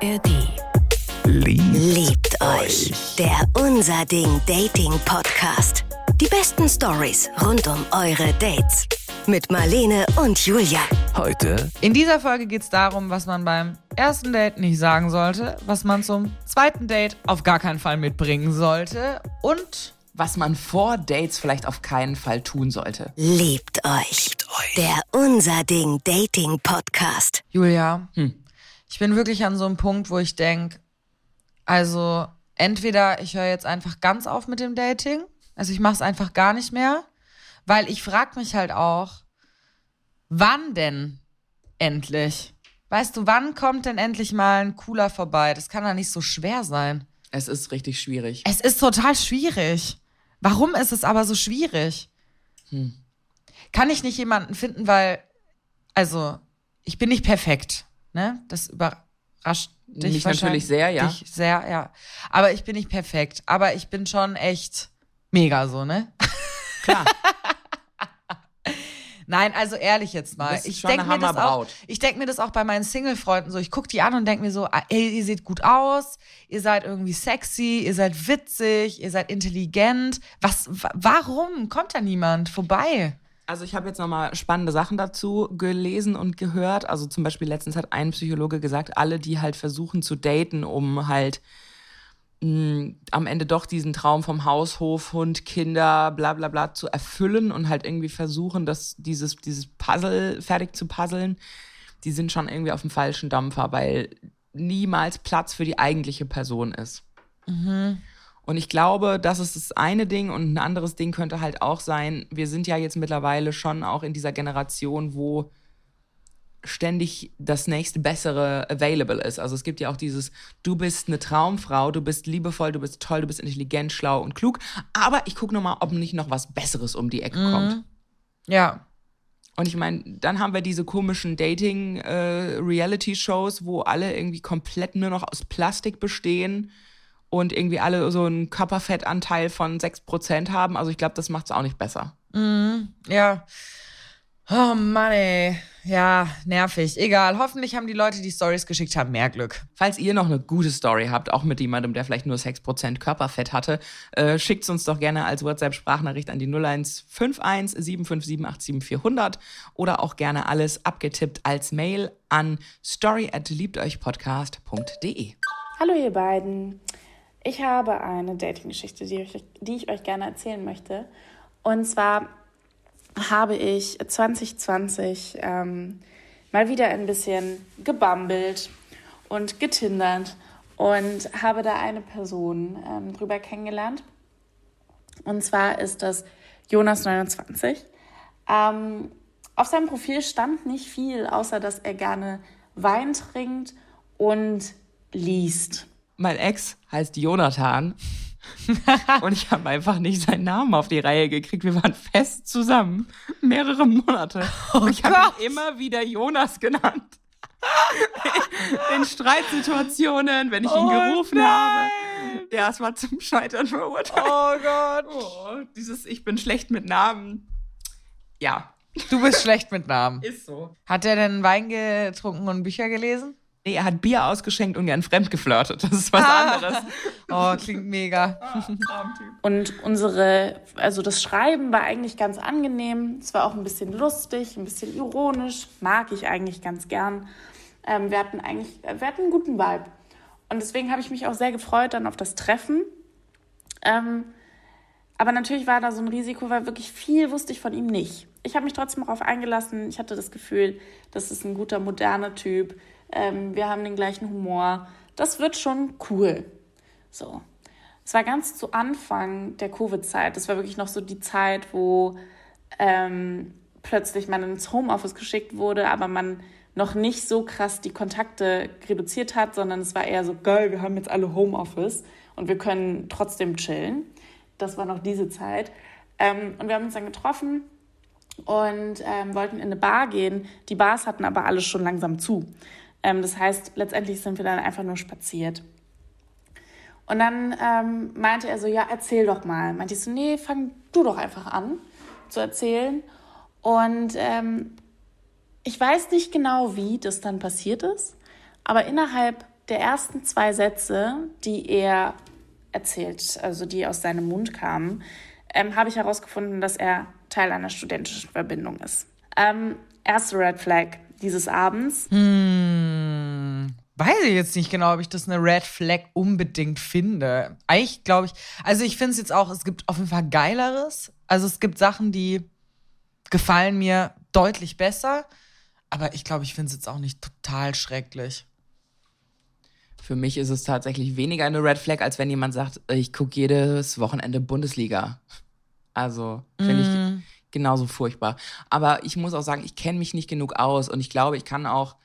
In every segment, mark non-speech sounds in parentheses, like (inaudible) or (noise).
ARD. Liebt, Liebt euch. Der Unser Ding Dating Podcast. Die besten Stories rund um eure Dates. Mit Marlene und Julia. Heute In dieser Folge geht es darum, was man beim ersten Date nicht sagen sollte, was man zum zweiten Date auf gar keinen Fall mitbringen sollte und was man vor Dates vielleicht auf keinen Fall tun sollte. Liebt euch. Der Unser Ding Dating Podcast. Julia, ich bin wirklich an so einem Punkt, wo ich denke, also entweder ich höre jetzt einfach ganz auf mit dem Dating, also ich mache es einfach gar nicht mehr, weil ich frage mich halt auch, wann denn endlich? Weißt du, wann kommt denn endlich mal ein Cooler vorbei? Das kann doch nicht so schwer sein. Es ist richtig schwierig. Es ist total schwierig. Warum ist es aber so schwierig? Kann ich nicht jemanden finden, weil, also, ich bin nicht perfekt, ne? Das überrascht dich Mich natürlich sehr, ja. Dich sehr, ja. Aber ich bin nicht perfekt. Aber ich bin schon echt mega so, ne? Klar. (laughs) Nein, also ehrlich jetzt mal. Ich denke mir, das auch- ich denk mir das auch bei meinen Single-Freunden so. Ich gucke die an und denke mir so, ah, ey, ihr seht gut aus, ihr seid irgendwie sexy, ihr seid witzig, ihr seid intelligent. Was, wa warum kommt da niemand vorbei? Also ich habe jetzt nochmal spannende Sachen dazu gelesen und gehört. Also zum Beispiel letztens hat ein Psychologe gesagt, alle, die halt versuchen zu daten, um halt mh, am Ende doch diesen Traum vom Haushof, Hund, Kinder, bla bla bla zu erfüllen und halt irgendwie versuchen, das, dieses, dieses Puzzle fertig zu puzzeln, die sind schon irgendwie auf dem falschen Dampfer, weil niemals Platz für die eigentliche Person ist. Und ich glaube, das ist das eine Ding und ein anderes Ding könnte halt auch sein, wir sind ja jetzt mittlerweile schon auch in dieser Generation, wo ständig das nächste Bessere available ist. Also es gibt ja auch dieses, du bist eine Traumfrau, du bist liebevoll, du bist toll, du bist intelligent, schlau und klug, aber ich gucke nochmal, ob nicht noch was Besseres um die Ecke kommt. Ja. Und ich meine, dann haben wir diese komischen Dating-Reality-Shows, wo alle irgendwie komplett nur noch aus Plastik bestehen und irgendwie alle so einen Körperfettanteil von 6% haben. Also ich glaube, das macht es auch nicht besser. Ja. Oh Mann, ey. Ja, nervig. Egal. Hoffentlich haben die Leute, die Stories geschickt haben, mehr Glück. Falls ihr noch eine gute Story habt, auch mit jemandem, der vielleicht nur 6% Körperfett hatte, äh, schickt uns doch gerne als WhatsApp-Sprachnachricht an die 0151 757 87400 oder auch gerne alles abgetippt als Mail an story at liebteuchpodcast.de. Hallo ihr beiden. Ich habe eine Dating-Geschichte, die, ich- die ich euch gerne erzählen möchte. Und zwar habe ich 2020 ähm, mal wieder ein bisschen gebummelt und getindert und habe da eine Person ähm, drüber kennengelernt. Und zwar ist das Jonas29. Ähm, auf seinem Profil stand nicht viel, außer dass er gerne Wein trinkt und liest. Mein Ex heißt Jonathan (laughs) und ich habe einfach nicht seinen Namen auf die Reihe gekriegt. Wir waren fest zusammen, mehrere Monate. und ich habe ihn immer wieder Jonas genannt. In Streitsituationen, wenn ich ihn Oh gerufen nein. habe. Ja, es war zum Scheitern verurteilt. Oh Gott. Oh, dieses Ich bin schlecht mit Namen. Ja, Du bist schlecht mit Namen. ist so. Hat er denn Wein getrunken und Bücher gelesen? Nee, er hat Bier ausgeschenkt und gern fremd geflirtet. Das ist was anderes. Oh, klingt mega. Und unsere, also das Schreiben war eigentlich ganz angenehm. Es war auch ein bisschen lustig, ein bisschen ironisch. Mag ich eigentlich ganz gern. Ähm, wir hatten eigentlich, wir hatten einen guten Vibe. Und deswegen habe ich mich auch sehr gefreut dann auf das Treffen. Ähm, aber natürlich war da so ein Risiko, weil wirklich viel wusste ich von ihm nicht. Ich habe mich trotzdem darauf eingelassen. Ich hatte das Gefühl, das ist ein guter, moderner Typ. Ähm, wir haben den gleichen Humor. Das wird schon cool. So. Es war ganz zu Anfang der Covid-Zeit. Das war wirklich noch so die Zeit, wo ähm, plötzlich man ins Homeoffice geschickt wurde, aber man noch nicht so krass die Kontakte reduziert hat, sondern es war eher so, geil, wir haben jetzt alle Homeoffice und wir können trotzdem chillen. Das war noch diese Zeit. Ähm, und wir haben uns dann getroffen und ähm, wollten in eine Bar gehen. Die Bars hatten aber alle schon langsam zu. Ähm, das heißt, letztendlich sind wir dann einfach nur spaziert. Und dann ähm, meinte er so, ja, erzähl doch mal. Meinte ich so, nee, fang du doch einfach an zu erzählen. Und ähm, ich weiß nicht genau, wie das dann passiert ist, aber innerhalb der ersten zwei Sätze, die er erzählt, also die aus seinem Mund kamen, ähm, habe ich herausgefunden, dass er Teil einer studentischen Verbindung ist. Ähm, erste Red Flag dieses Abends. Hm, weiß ich jetzt nicht genau, ob ich das eine Red Flag unbedingt finde. Eigentlich glaube ich, also ich finde es jetzt auch, es gibt auf jeden Fall geileres. Also es gibt Sachen, die gefallen mir deutlich besser, aber ich glaube, ich finde es jetzt auch nicht total schrecklich. Für mich ist es tatsächlich weniger eine Red Flag, als wenn jemand sagt, ich gucke jedes Wochenende Bundesliga. Also finde Mm. ich genauso furchtbar. Aber ich muss auch sagen, ich kenne mich nicht genug aus und ich glaube, ich kann auch,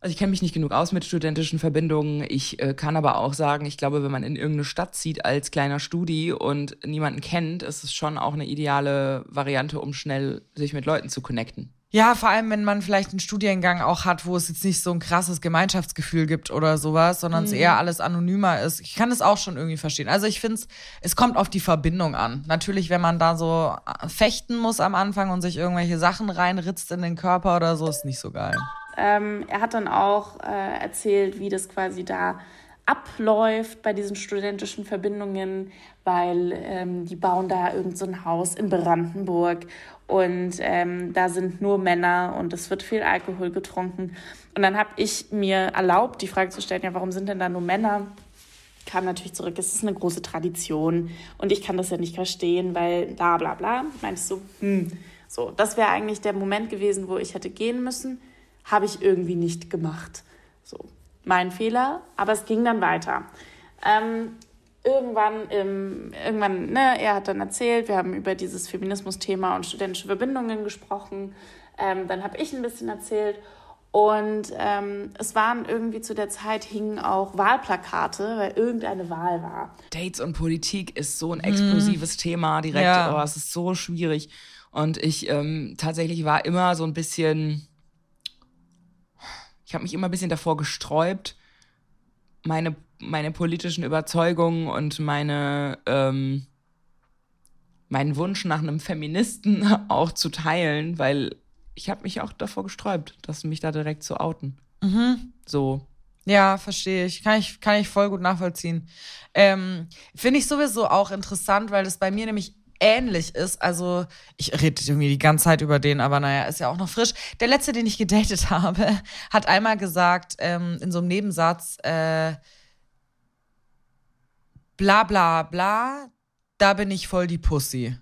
also ich kenne mich nicht genug aus mit studentischen Verbindungen. Ich äh, kann aber auch sagen, ich glaube, wenn man in irgendeine Stadt zieht als kleiner Studi und niemanden kennt, ist es schon auch eine ideale Variante, um schnell sich mit Leuten zu connecten. Ja, vor allem, wenn man vielleicht einen Studiengang auch hat, wo es jetzt nicht so ein krasses Gemeinschaftsgefühl gibt oder sowas, sondern es eher alles anonymer ist. Ich kann es auch schon irgendwie verstehen. Also ich finde es, es kommt auf die Verbindung an. Natürlich, wenn man da so äh, fechten muss am Anfang und sich irgendwelche Sachen reinritzt in den Körper oder so, ist nicht so geil. Ähm, er hat dann auch äh, erzählt, wie das quasi da abläuft bei diesen studentischen Verbindungen, weil ähm, die bauen da irgend so ein Haus in Brandenburg und ähm, da sind nur Männer und es wird viel Alkohol getrunken. Und dann habe ich mir erlaubt, die Frage zu stellen, ja, warum sind denn da nur Männer? Kam natürlich zurück, es ist eine große Tradition und ich kann das ja nicht verstehen, weil bla bla bla. Ich so, hm, so, das wäre eigentlich der Moment gewesen, wo ich hätte gehen müssen habe ich irgendwie nicht gemacht. So, mein Fehler, aber es ging dann weiter. Ähm, irgendwann, im, irgendwann, ne, er hat dann erzählt, wir haben über dieses Feminismus-Thema und studentische Verbindungen gesprochen. Ähm, dann habe ich ein bisschen erzählt und ähm, es waren irgendwie zu der Zeit hingen auch Wahlplakate, weil irgendeine Wahl war. Dates und Politik ist so ein explosives Thema direkt. Ja. Oh, es ist so schwierig. Und ich ähm, tatsächlich war immer so ein bisschen, ich habe mich immer ein bisschen davor gesträubt, meine, meine politischen Überzeugungen und meine, ähm, meinen Wunsch nach einem Feministen (laughs) auch zu teilen, weil ich habe mich auch davor gesträubt, dass mich da direkt zu outen. So. Ja, verstehe ich. Kann ich, kann ich voll gut nachvollziehen. Ähm, Finde ich sowieso auch interessant, weil das bei mir nämlich ähnlich ist. Also, ich rede irgendwie die ganze Zeit über den, aber naja, ist ja auch noch frisch. Der letzte, den ich gedatet (laughs) habe, hat einmal gesagt, ähm, in so einem Nebensatz, äh, bla bla bla, da bin ich voll die Pussy.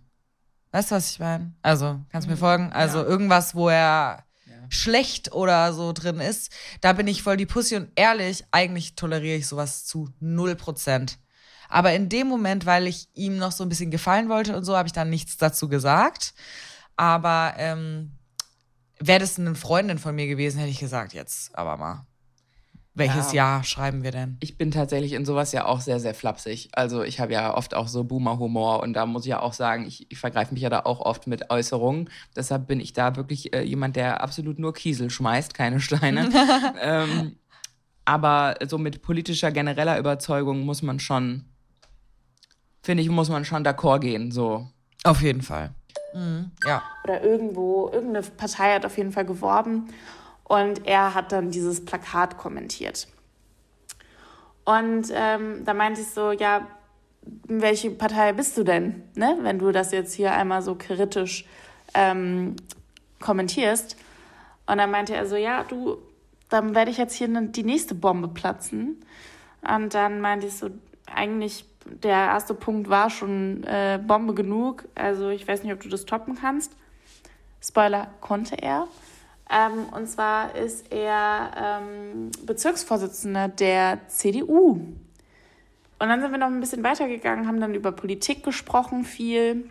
Weißt du, was ich meine? Also, kannst du mir folgen? Also, irgendwas, wo er schlecht oder so drin ist, da bin ich voll die Pussy und ehrlich, eigentlich toleriere ich sowas zu 0%. Aber in dem Moment, weil ich ihm noch so ein bisschen gefallen wollte und so, habe ich dann nichts dazu gesagt. Aber ähm, wäre das eine Freundin von mir gewesen, hätte ich gesagt, jetzt aber mal. Welches Ja. Jahr schreiben wir denn? Ich bin tatsächlich in sowas ja auch sehr, sehr flapsig. Also ich habe ja oft auch so Boomer-Humor und da muss ich ja auch sagen, ich, ich vergreife mich ja da auch oft mit Äußerungen. Deshalb bin ich da wirklich äh, jemand, der absolut nur Kiesel schmeißt, keine Steine. (laughs) ähm, aber so mit politischer genereller Überzeugung muss man schon, finde ich, muss man schon d'accord gehen. So. Auf jeden Fall. Mhm, ja. oder irgendwo, irgendeine Partei hat auf jeden Fall geworben und er hat dann dieses Plakat kommentiert. Und ähm, da meinte ich so, ja, welche Partei bist du denn, ne? wenn du das jetzt hier einmal so kritisch ähm, kommentierst. Und dann meinte er so, ja, du, dann werde ich jetzt hier ne, die nächste Bombe platzen. Und dann meinte ich so, eigentlich, der erste Punkt war schon äh, Bombe genug. Also ich weiß nicht, ob du das toppen kannst. Spoiler, konnte er. Ähm, und zwar ist er ähm, Bezirksvorsitzender der CDU. Und dann sind wir noch ein bisschen weitergegangen, haben dann über Politik gesprochen, viel.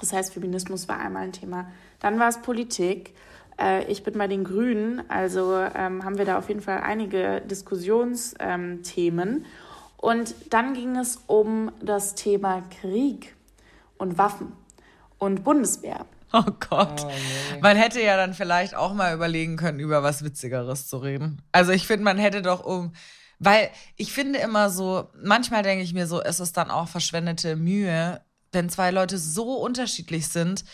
Das heißt, Feminismus war einmal ein Thema. Dann war es Politik. Äh, ich bin bei den Grünen, also ähm, haben wir da auf jeden Fall einige Diskussionsthemen. Und dann ging es um das Thema Krieg und Waffen und Bundeswehr. Oh Gott. Man hätte ja dann vielleicht auch mal überlegen können, über was Witzigeres zu reden. Also ich finde, man hätte doch um. Weil ich finde immer so, manchmal denke ich mir so, es ist dann auch verschwendete Mühe, wenn zwei Leute so unterschiedlich sind,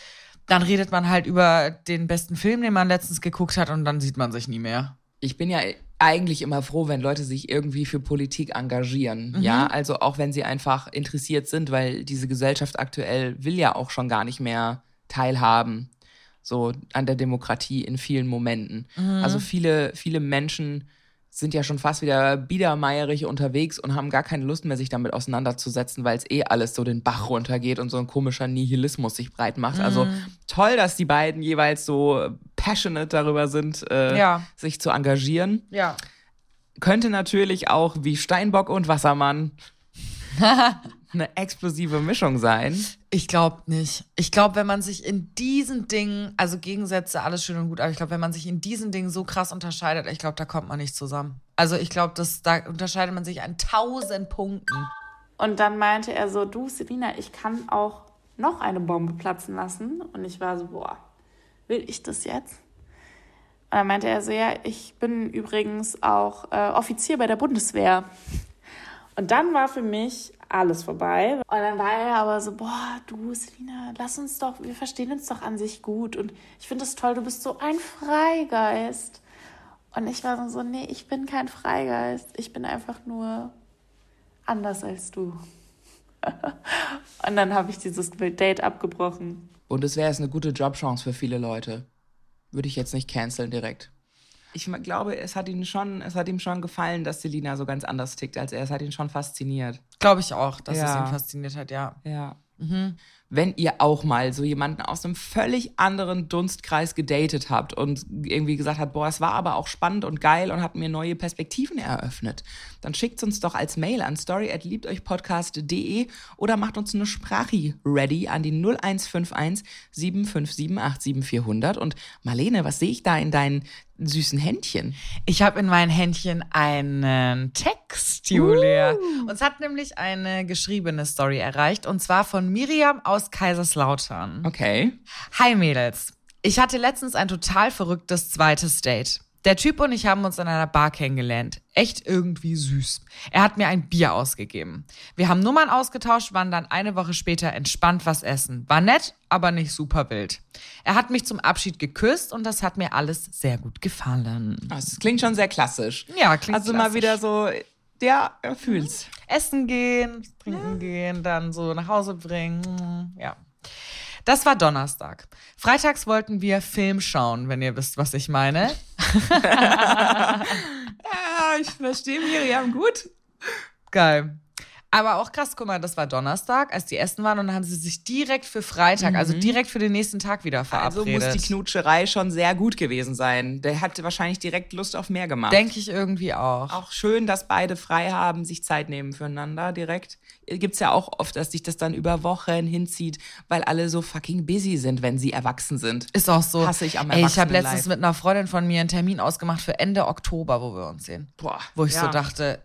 dann redet man halt über den besten Film, den man letztens geguckt hat und dann sieht man sich nie mehr. Ich bin ja eigentlich immer froh, wenn Leute sich irgendwie für Politik engagieren. Ja, also auch wenn sie einfach interessiert sind, weil diese Gesellschaft aktuell will ja auch schon gar nicht mehr teilhaben, so an der Demokratie in vielen Momenten. Also viele, viele Menschen sind ja schon fast wieder biedermeierig unterwegs und haben gar keine Lust mehr, sich damit auseinanderzusetzen, weil es eh alles so den Bach runtergeht und so ein komischer Nihilismus sich breit macht. Also toll, dass die beiden jeweils so passionate darüber sind, äh, Ja. sich zu engagieren. Ja. Könnte natürlich auch wie Steinbock und Wassermann (laughs) eine explosive Mischung sein. Ich glaube nicht. Ich glaube, wenn man sich in diesen Dingen, also Gegensätze, alles schön und gut, aber ich glaube, wenn man sich in diesen Dingen so krass unterscheidet, ich glaube, da kommt man nicht zusammen. Also ich glaube, dass da unterscheidet man sich an tausend Punkten. Und dann meinte er so, du Selina, ich kann auch noch eine Bombe platzen lassen. Und ich war so, boah, will ich das jetzt? Und dann meinte er so, ja, ich bin übrigens auch äh, Offizier bei der Bundeswehr. Und dann war für mich alles vorbei. Und dann war er aber so, boah, du Selina, lass uns doch, wir verstehen uns doch an sich gut. Und ich finde es toll, du bist so ein Freigeist. Und ich war so, nee, ich bin kein Freigeist. Ich bin einfach nur anders als du. (laughs) Und dann habe ich dieses Date abgebrochen. Bundeswehr ist eine gute Jobchance für viele Leute. Würde ich jetzt nicht canceln direkt. Ich glaube, es hat, ihn schon, es hat ihm schon gefallen, dass Selina so ganz anders tickt als er. Es hat ihn schon fasziniert. Glaube ich auch, dass es Ja. ihn fasziniert hat, ja. Ja. Wenn ihr auch mal so jemanden aus einem völlig anderen Dunstkreis gedatet habt und irgendwie gesagt habt, boah, es war aber auch spannend und geil und hat mir neue Perspektiven eröffnet, dann schickt uns doch als Mail an story@liebteuchpodcast.de oder macht uns eine Sprachi ready an die 0151 7578 7400 und Marlene, was sehe ich da in deinen süßen Händchen? Ich habe in meinen Händchen einen Text, Julia. Uns hat nämlich eine geschriebene Story erreicht und zwar von Miriam aus Kaiserslautern. Okay. Hi Mädels. Ich hatte letztens ein total verrücktes zweites Date. Der Typ und ich haben uns in einer Bar kennengelernt. Echt irgendwie süß. Er hat mir ein Bier ausgegeben. Wir haben Nummern ausgetauscht, waren dann eine Woche später entspannt was essen. War nett, aber nicht super wild. Er hat mich zum Abschied geküsst und das hat mir alles sehr gut gefallen. Das klingt schon sehr klassisch. Ja, klingt Also mal klassisch. wieder so, ja, er fühlt's. Essen gehen, trinken gehen, dann so nach Hause bringen. Ja. Das war Donnerstag. Freitags wollten wir Film schauen, wenn ihr wisst, was ich meine. (laughs) (laughs) Ja, ich verstehe Miriam gut. Geil. Aber auch krass, guck mal, das war Donnerstag, als die essen waren und dann haben sie sich direkt für Freitag, also direkt für den nächsten Tag wieder Also verabredet. muss die Knutscherei schon sehr gut gewesen sein. Der hat wahrscheinlich direkt Lust auf mehr gemacht. Denke ich irgendwie auch. auch schön, dass beide frei haben, sich Zeit nehmen füreinander direkt. Gibt's ja auch oft, dass sich das dann über Wochen hinzieht, weil alle so fucking busy sind, wenn sie erwachsen sind. Ist auch so. Hasse ich am Ey, ich habe letztens mit einer Freundin von mir einen Termin ausgemacht für Ende Oktober, wo wir uns sehen. Boah, Wo ich so ja. dachte,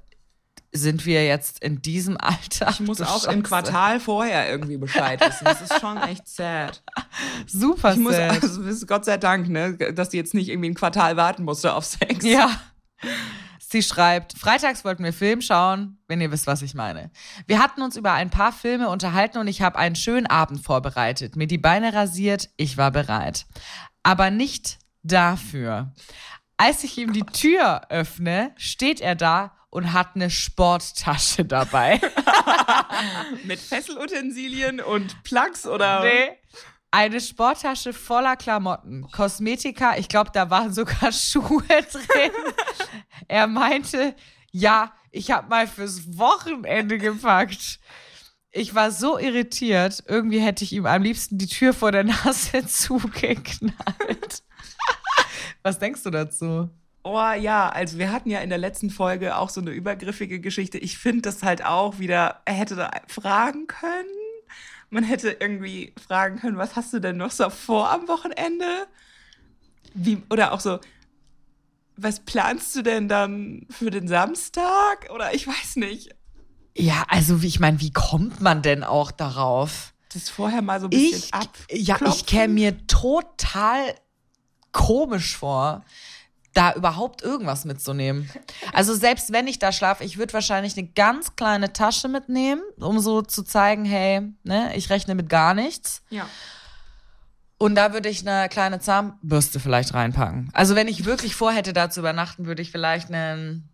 sind wir jetzt in diesem Alter? Ich muss (laughs) auch im. Quartal vorher irgendwie Bescheid wissen. Das ist schon echt sad. (laughs) Super Ich muss, sad. also, das ist Gott sei Dank, ne, dass die jetzt nicht irgendwie ein Quartal warten musste auf Sex. Ja. Sie schreibt, freitags wollten wir Film schauen, wenn ihr wisst, was ich meine. Wir hatten uns über ein paar Filme unterhalten und ich habe einen schönen Abend vorbereitet, mir die Beine rasiert, ich war bereit. Aber nicht dafür. Als ich ihm die Tür öffne, steht er da und hat eine Sporttasche dabei. (laughs) Mit Fesselutensilien und Plugs oder? Nee. Eine Sporttasche voller Klamotten, Kosmetika, ich glaube, da waren sogar (laughs) Schuhe drin. er meinte, ja, ich habe mal fürs Wochenende gepackt. Ich war so irritiert, irgendwie hätte ich ihm am liebsten die Tür vor der Nase (laughs) zugeknallt. Was denkst du dazu? Oh ja, also wir hatten ja in der letzten Folge auch so eine übergriffige Geschichte. Ich finde das halt auch wieder, er hätte da fragen können. Man hätte irgendwie fragen können, was hast du denn noch so vor am Wochenende? Wie, oder auch so, was planst du denn dann für den Samstag? Oder ich weiß nicht. Ja, also wie ich meine, wie kommt man denn auch darauf? Das vorher mal so ein bisschen Ich, ab. ja, ich käme mir total komisch vor, da überhaupt irgendwas mitzunehmen. Also selbst wenn ich da schlafe, ich würde wahrscheinlich eine ganz kleine Tasche mitnehmen, um so zu zeigen, hey, ne, ich rechne mit gar nichts. Ja. Und da würde ich eine kleine Zahnbürste vielleicht reinpacken. Also wenn ich wirklich vorhätte, da zu übernachten, würde ich vielleicht einen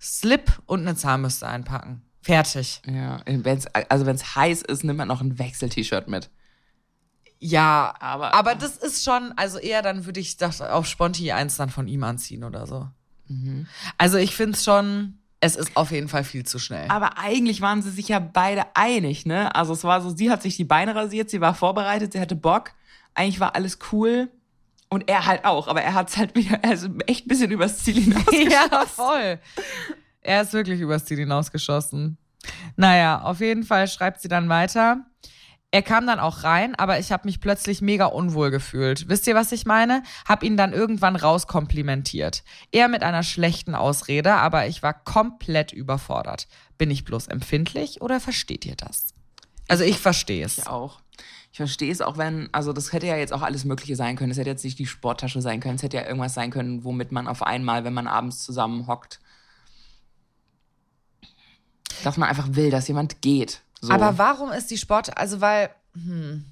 Slip und eine Zahnbürste einpacken. Fertig. Ja, wenn's, also wenn es heiß ist, nimmt man noch ein Wechsel-T-Shirt mit. Ja, Aber- aber, das ist schon, also eher dann würde ich das auf Sponti eins dann von ihm anziehen oder so. Also ich finde es schon, es ist auf jeden Fall viel zu schnell. Aber eigentlich waren sie sich ja beide einig, ne? Also es war so, sie hat sich die Beine rasiert, sie war vorbereitet, sie hatte Bock. Eigentlich war alles cool. Und er halt auch, aber er hat es halt wieder, also echt ein bisschen übers Ziel (laughs) hinausgeschossen. ja, voll. Er ist wirklich übers Ziel hinausgeschossen. Naja, auf jeden Fall schreibt sie dann weiter. Er kam dann auch rein, aber ich habe mich plötzlich mega unwohl gefühlt. Wisst ihr, was ich meine? Hab ihn dann irgendwann rauskomplimentiert. Er mit einer schlechten Ausrede, aber ich war komplett überfordert. Bin ich bloß empfindlich oder versteht ihr das? Also ich verstehe es. Ich auch. Ich verstehe es auch, wenn, also das hätte ja jetzt auch alles Mögliche sein können. Es hätte jetzt nicht die Sporttasche sein können. Es hätte ja irgendwas sein können, womit man auf einmal, wenn man abends zusammen hockt, dass man einfach will, dass jemand geht. So. Aber warum ist die Sport, also weil, hm.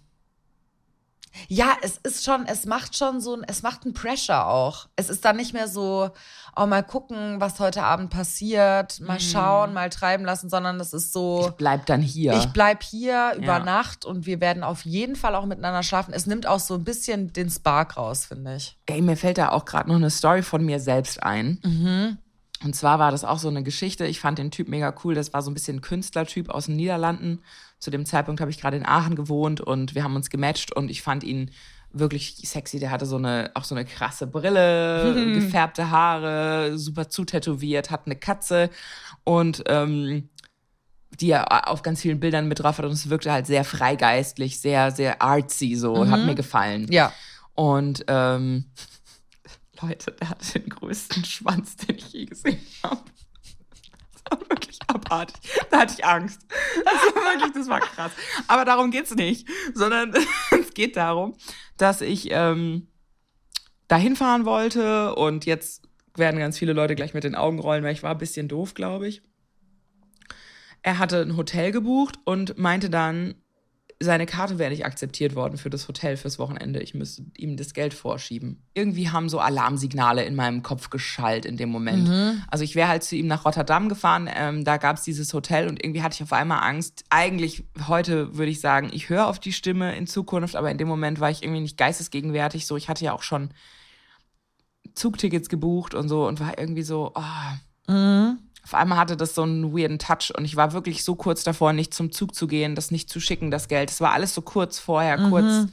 Ja, es ist schon, es macht schon so ein, es macht einen Pressure auch. Es ist dann nicht mehr so, oh, mal gucken, was heute Abend passiert, mal schauen, mal treiben lassen, sondern es ist so, Bleib dann hier. ich bleib hier über Ja. Nacht und wir werden auf jeden Fall auch miteinander schlafen. Es nimmt auch so ein bisschen den Spark raus, finde ich. Ey, mir fällt da auch gerade noch eine Story von mir selbst ein. Mhm. Und zwar war das auch so eine Geschichte. Ich fand den Typ mega cool. Das war so ein bisschen ein Künstlertyp aus den Niederlanden. Zu dem Zeitpunkt habe ich gerade in Aachen gewohnt und wir haben uns gematcht und ich fand ihn wirklich sexy. Der hatte so eine, auch so eine krasse Brille, (laughs) gefärbte Haare, super zutätowiert, hat eine Katze und ähm, die er auf ganz vielen Bildern mit drauf hat und es wirkte halt sehr freigeistlich, sehr, sehr artsy so. Hat mir gefallen. Ja. Und ähm, Leute, der hatte den größten Schwanz, den ich je gesehen habe. Das war wirklich abartig. Da hatte ich Angst. Das war wirklich, das war krass. Aber darum geht's nicht, sondern (laughs) es geht darum, dass ich ähm, dahin fahren wollte und jetzt werden ganz viele Leute gleich mit den Augen rollen, weil ich war ein bisschen doof, glaube ich. Er hatte ein Hotel gebucht und meinte dann, seine Karte wäre nicht akzeptiert worden für das Hotel fürs Wochenende. Ich müsste ihm das Geld vorschieben. Irgendwie haben so Alarmsignale in meinem Kopf geschallt in dem Moment. Also ich wäre halt zu ihm nach Rotterdam gefahren, ähm, da gab es dieses Hotel und irgendwie hatte ich auf einmal Angst. Eigentlich heute würde ich sagen, ich höre auf die Stimme in Zukunft, aber in dem Moment war ich irgendwie nicht geistesgegenwärtig. So, ich hatte ja auch schon Zugtickets gebucht und so und war irgendwie so, oh, auf einmal hatte das so einen weirden Touch und ich war wirklich so kurz davor, nicht zum Zug zu gehen, das nicht zu schicken, das Geld. Es war alles so kurz vorher, kurz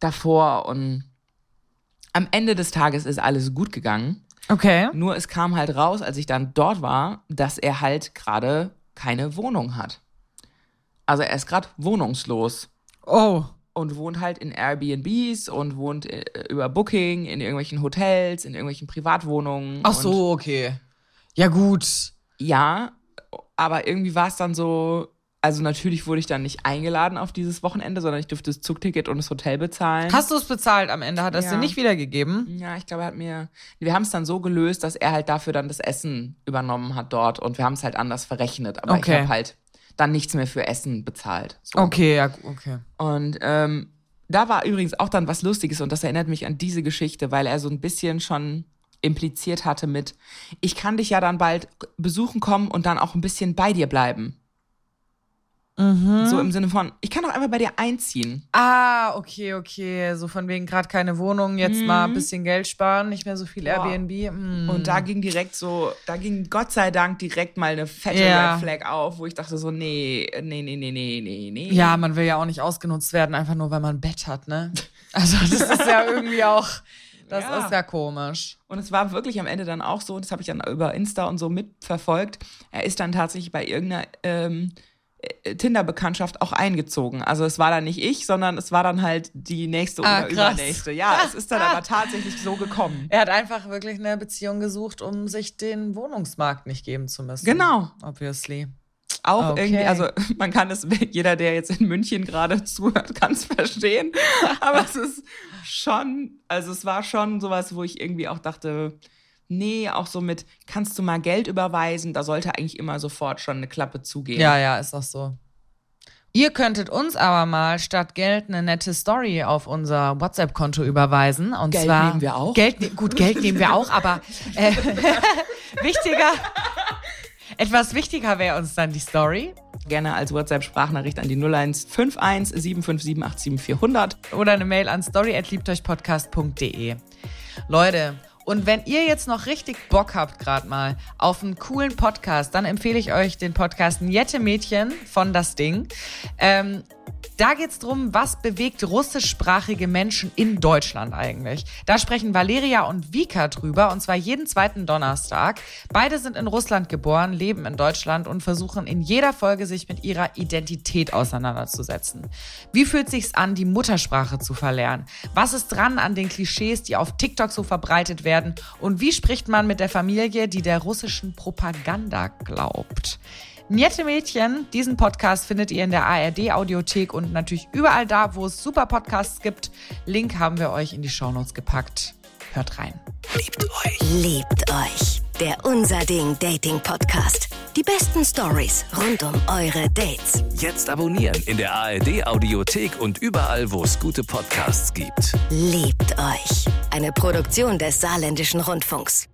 davor und am Ende des Tages ist alles gut gegangen. Okay. Nur es kam halt raus, als ich dann dort war, dass er halt gerade keine Wohnung hat. Also er ist gerade wohnungslos Oh. und wohnt halt in Airbnbs und wohnt äh, über Booking in irgendwelchen Hotels, in irgendwelchen Privatwohnungen. Ach so, okay. Ja, gut. Ja, aber irgendwie war es dann so, also natürlich wurde ich dann nicht eingeladen auf dieses Wochenende, sondern ich durfte das Zugticket und das Hotel bezahlen. Hast du es bezahlt am Ende? Hat er es Ja. dir nicht wiedergegeben? ja, ich glaube, er hat mir, wir haben es dann so gelöst, dass er halt dafür dann das Essen übernommen hat dort und wir haben es halt anders verrechnet. Aber Okay. ich habe halt dann nichts mehr für Essen bezahlt. So. Okay, ja, okay. Und ähm, da war übrigens auch dann was Lustiges und das erinnert mich an diese Geschichte, weil er so ein bisschen schon impliziert hatte mit, ich kann dich ja dann bald besuchen kommen und dann auch ein bisschen bei dir bleiben. So im Sinne von, ich kann doch einfach bei dir einziehen. Ah, okay, okay. So von wegen gerade keine Wohnung, jetzt mal ein bisschen Geld sparen, nicht mehr so viel Boah. Airbnb. Hm. Und da ging direkt so, da ging Gott sei Dank direkt mal eine fette Ja. Red Flag auf, wo ich dachte so, nee, nee, nee, nee, nee, nee, nee. Ja, man will ja auch nicht ausgenutzt werden, einfach nur, weil man ein Bett hat, ne? (laughs) Also das ist ja irgendwie auch, das Ja. ist ja komisch. Und es war wirklich am Ende dann auch so, und das habe ich dann über Insta und so mitverfolgt. Er ist dann tatsächlich bei irgendeiner ähm, äh, Tinder-Bekanntschaft auch eingezogen. Also es war dann nicht ich, sondern es war dann halt die nächste Ah, oder krass. übernächste. Ja, (laughs) es ist dann aber tatsächlich so gekommen. Er hat einfach wirklich eine Beziehung gesucht, um sich den Wohnungsmarkt nicht geben zu müssen. Genau. Obviously. Auch Okay. irgendwie, also (laughs) man kann es, (laughs) jeder, der jetzt in München gerade (laughs) zuhört, kann es verstehen. Aber es ist schon, also es war schon sowas, wo ich irgendwie auch dachte, nee, auch so mit, kannst du mal Geld überweisen? Da sollte eigentlich immer sofort schon eine Klappe zugehen. Ja, ja, ist auch so. Ihr könntet uns aber mal statt Geld eine nette Story auf unser WhatsApp-Konto überweisen. Und Geld zwar, nehmen wir auch. Geld, gut, Geld nehmen wir auch, aber äh, wichtiger, etwas wichtiger wäre uns dann die Story. Gerne als WhatsApp-Sprachnachricht an die 0151 757 87400. oder eine Mail an story@liebteuchpodcast.de. Leute, und wenn ihr jetzt noch richtig Bock habt gerade mal auf einen coolen Podcast, dann empfehle ich euch den Podcast Niette Mädchen von Das Ding. Ähm, da geht's drum, was bewegt russischsprachige Menschen in Deutschland eigentlich. Da sprechen Valeria und Vika drüber, und zwar jeden zweiten Donnerstag. Beide sind in Russland geboren, leben in Deutschland und versuchen in jeder Folge sich mit ihrer Identität auseinanderzusetzen. Wie fühlt sich's an, die Muttersprache zu verlernen? Was ist dran an den Klischees, die auf TikTok so verbreitet werden? Und wie spricht man mit der Familie, die der russischen Propaganda glaubt? Niette Mädchen, diesen Podcast findet ihr in der ARD Audiothek und natürlich überall da, wo es super Podcasts gibt. Link haben wir euch in die Shownotes gepackt. Hört rein. Liebt euch. Liebt euch. Der Unser Ding Dating Podcast. Die besten Stories rund um eure Dates. Jetzt abonnieren in der ARD Audiothek und überall, wo es gute Podcasts gibt. Liebt euch. Eine Produktion des Saarländischen Rundfunks.